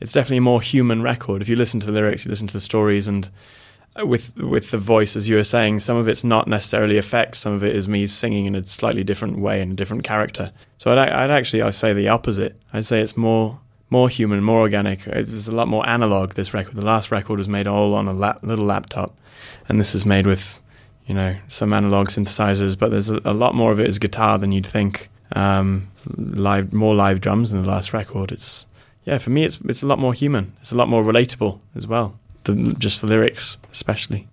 it's definitely a more human record. If you listen to the lyrics, you listen to the stories, and with with the voice, as you were saying, some of it's not necessarily effects. Some of it is me singing in a slightly different way in a different character. So I'd, I'd actually I say the opposite. I'd say it's more more human, more organic. It's a lot more analog. This record, the last record, was made all on a lap, little laptop, and this is made with you know some analog synthesizers. But there's a, a lot more of it is guitar than you'd think. Um, live, more live drums than the last record. It's yeah, for me, it's it's a lot more human. It's a lot more relatable as well than just the lyrics, especially.